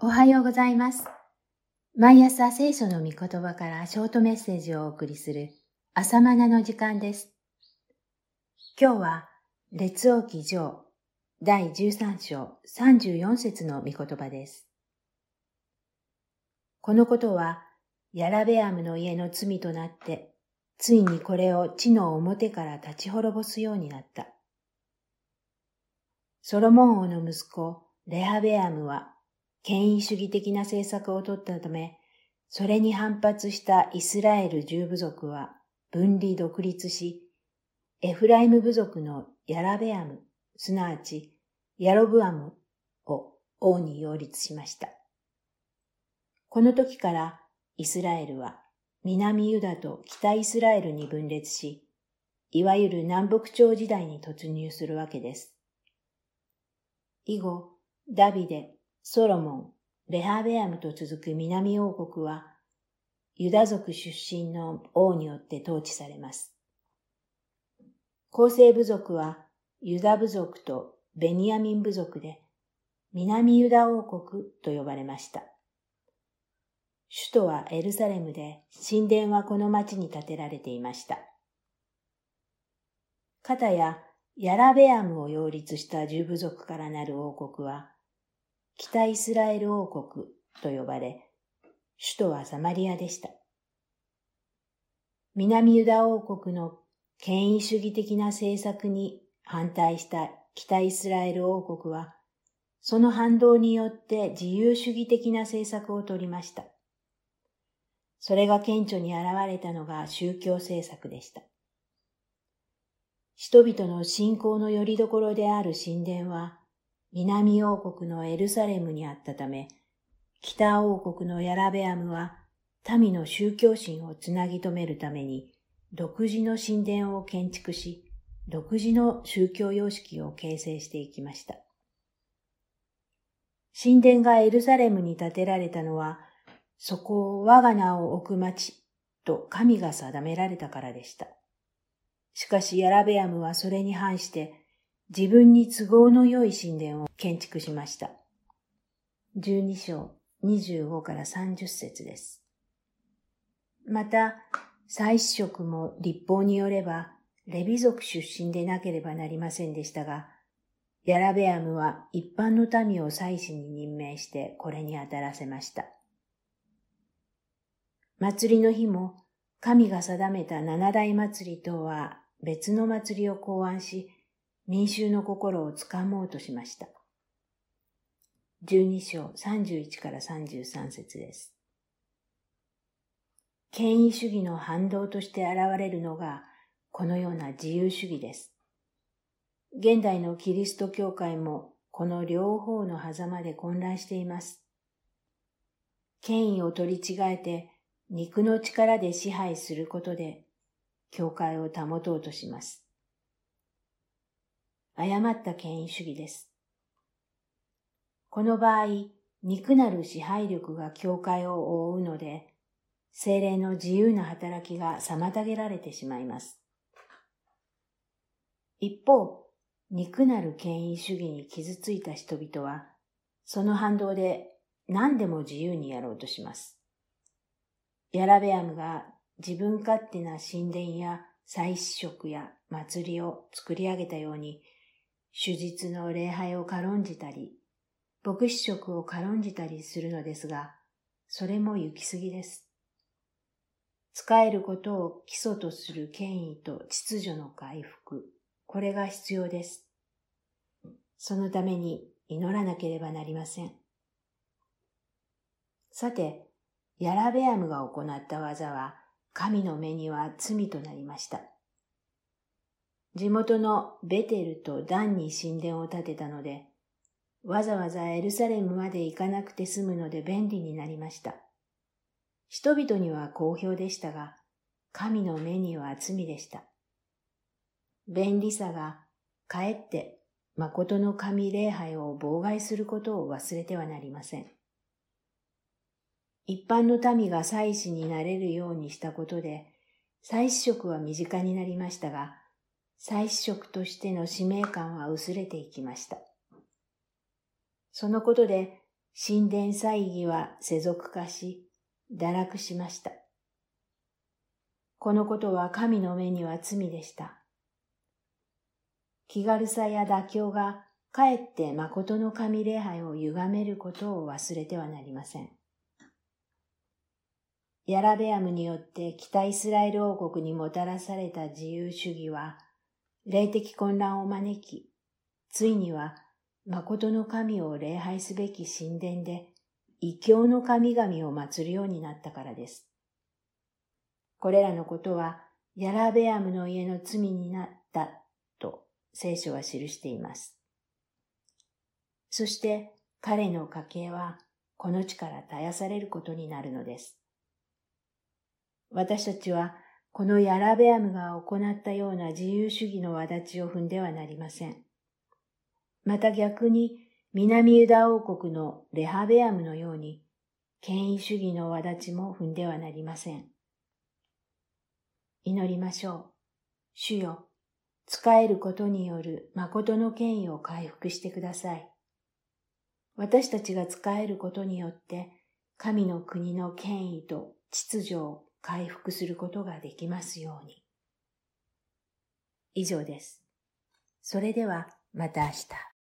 おはようございます。毎朝聖書の御言葉からショートメッセージをお送りする朝マナの時間です。今日は列王記上第13章34節の御言葉です。このことはヤラベアムの家の罪となって、ついにこれを地の表から立ち滅ぼすようになった。ソロモン王の息子レハベアムは権威主義的な政策を取ったため、それに反発したイスラエル十部族は分離独立し、エフライム部族のヤラベアム、すなわちヤロブアムを王に擁立しました。この時からイスラエルは南ユダと北イスラエルに分裂し、いわゆる南北朝時代に突入するわけです。以後、ダビデ、ソロモン、レハベアムと続く南王国は、ユダ族出身の王によって統治されます。構成部族はユダ部族とベニヤミン部族で、南ユダ王国と呼ばれました。首都はエルサレムで、神殿はこの町に建てられていました。かたや、ヤラベアムを擁立した十部族からなる王国は、北イスラエル王国と呼ばれ、首都はサマリアでした。南ユダ王国の権威主義的な政策に反対した北イスラエル王国は、その反動によって自由主義的な政策を取りました。それが顕著に現れたのが宗教政策でした。人々の信仰の拠り所である神殿は、南王国のエルサレムにあったため、北王国のヤラベアムは、民の宗教心をつなぎ止めるために、独自の神殿を建築し、独自の宗教様式を形成していきました。神殿がエルサレムに建てられたのは、そこを我が名を置く町と神が定められたからでした。しかしヤラベアムはそれに反して自分に都合の良い神殿を建築しました。12章25から30節です。また、祭司職も立法によればレビ族出身でなければなりませんでしたが、ヤラベアムは一般の民を祭司に任命してこれに当たらせました。祭りの日も神が定めた七大祭りとは別の祭りを考案し、民衆の心をつかもうとしました。12章31から33節です。権威主義の反動として現れるのがこのような自由主義です。現代のキリスト教会もこの両方の狭間で混乱しています。権威を取り違えて肉の力で支配することで教会を保とうとします。誤った権威主義です。この場合、肉なる支配力が教会を覆うので、精霊の自由な働きが妨げられてしまいます。一方、肉なる権威主義に傷ついた人々は、その反動で何でも自由にやろうとします。ヤラベアムが自分勝手な神殿や祭祀職や祭りを作り上げたように、手術の礼拝を軽んじたり、牧師職を軽んじたりするのですが、それも行き過ぎです。使えることを基礎とする権威と秩序の回復、これが必要です。そのために祈らなければなりません。さて、ヤラベアムが行った技は、神の目には罪となりました。地元のベテルとダンに神殿を建てたので、わざわざエルサレムまで行かなくて済むので便利になりました。人々には好評でしたが、神の目には罪でした。便利さがかえって誠の神礼拝を妨害することを忘れてはなりません。一般の民が祭司になれるようにしたことで、祭司職は身近になりましたが、祭司職としての使命感は薄れていきました。そのことで、神殿祭儀は世俗化し、堕落しました。このことは神の目には罪でした。気軽さや妥協がかえって誠の神礼拝を歪めることを忘れてはなりません。ヤラベアムによって北イスラエル王国にもたらされた自由主義は、霊的混乱を招き、ついには誠の神を礼拝すべき神殿で異教の神々を祀るようになったからです。これらのことはヤラベアムの家の罪になったと聖書は記しています。そして彼の家系はこの地から絶やされることになるのです。私たちはこのヤラベアムが行ったような自由主義の轍を踏んではなりません。また逆に南ユダ王国のレハベアムのように権威主義の轍も踏んではなりません。祈りましょう。主よ、使えることによる誠の権威を回復してください。私たちが使えることによって神の国の権威と秩序を回復することができますように。以上です。それではまた明日。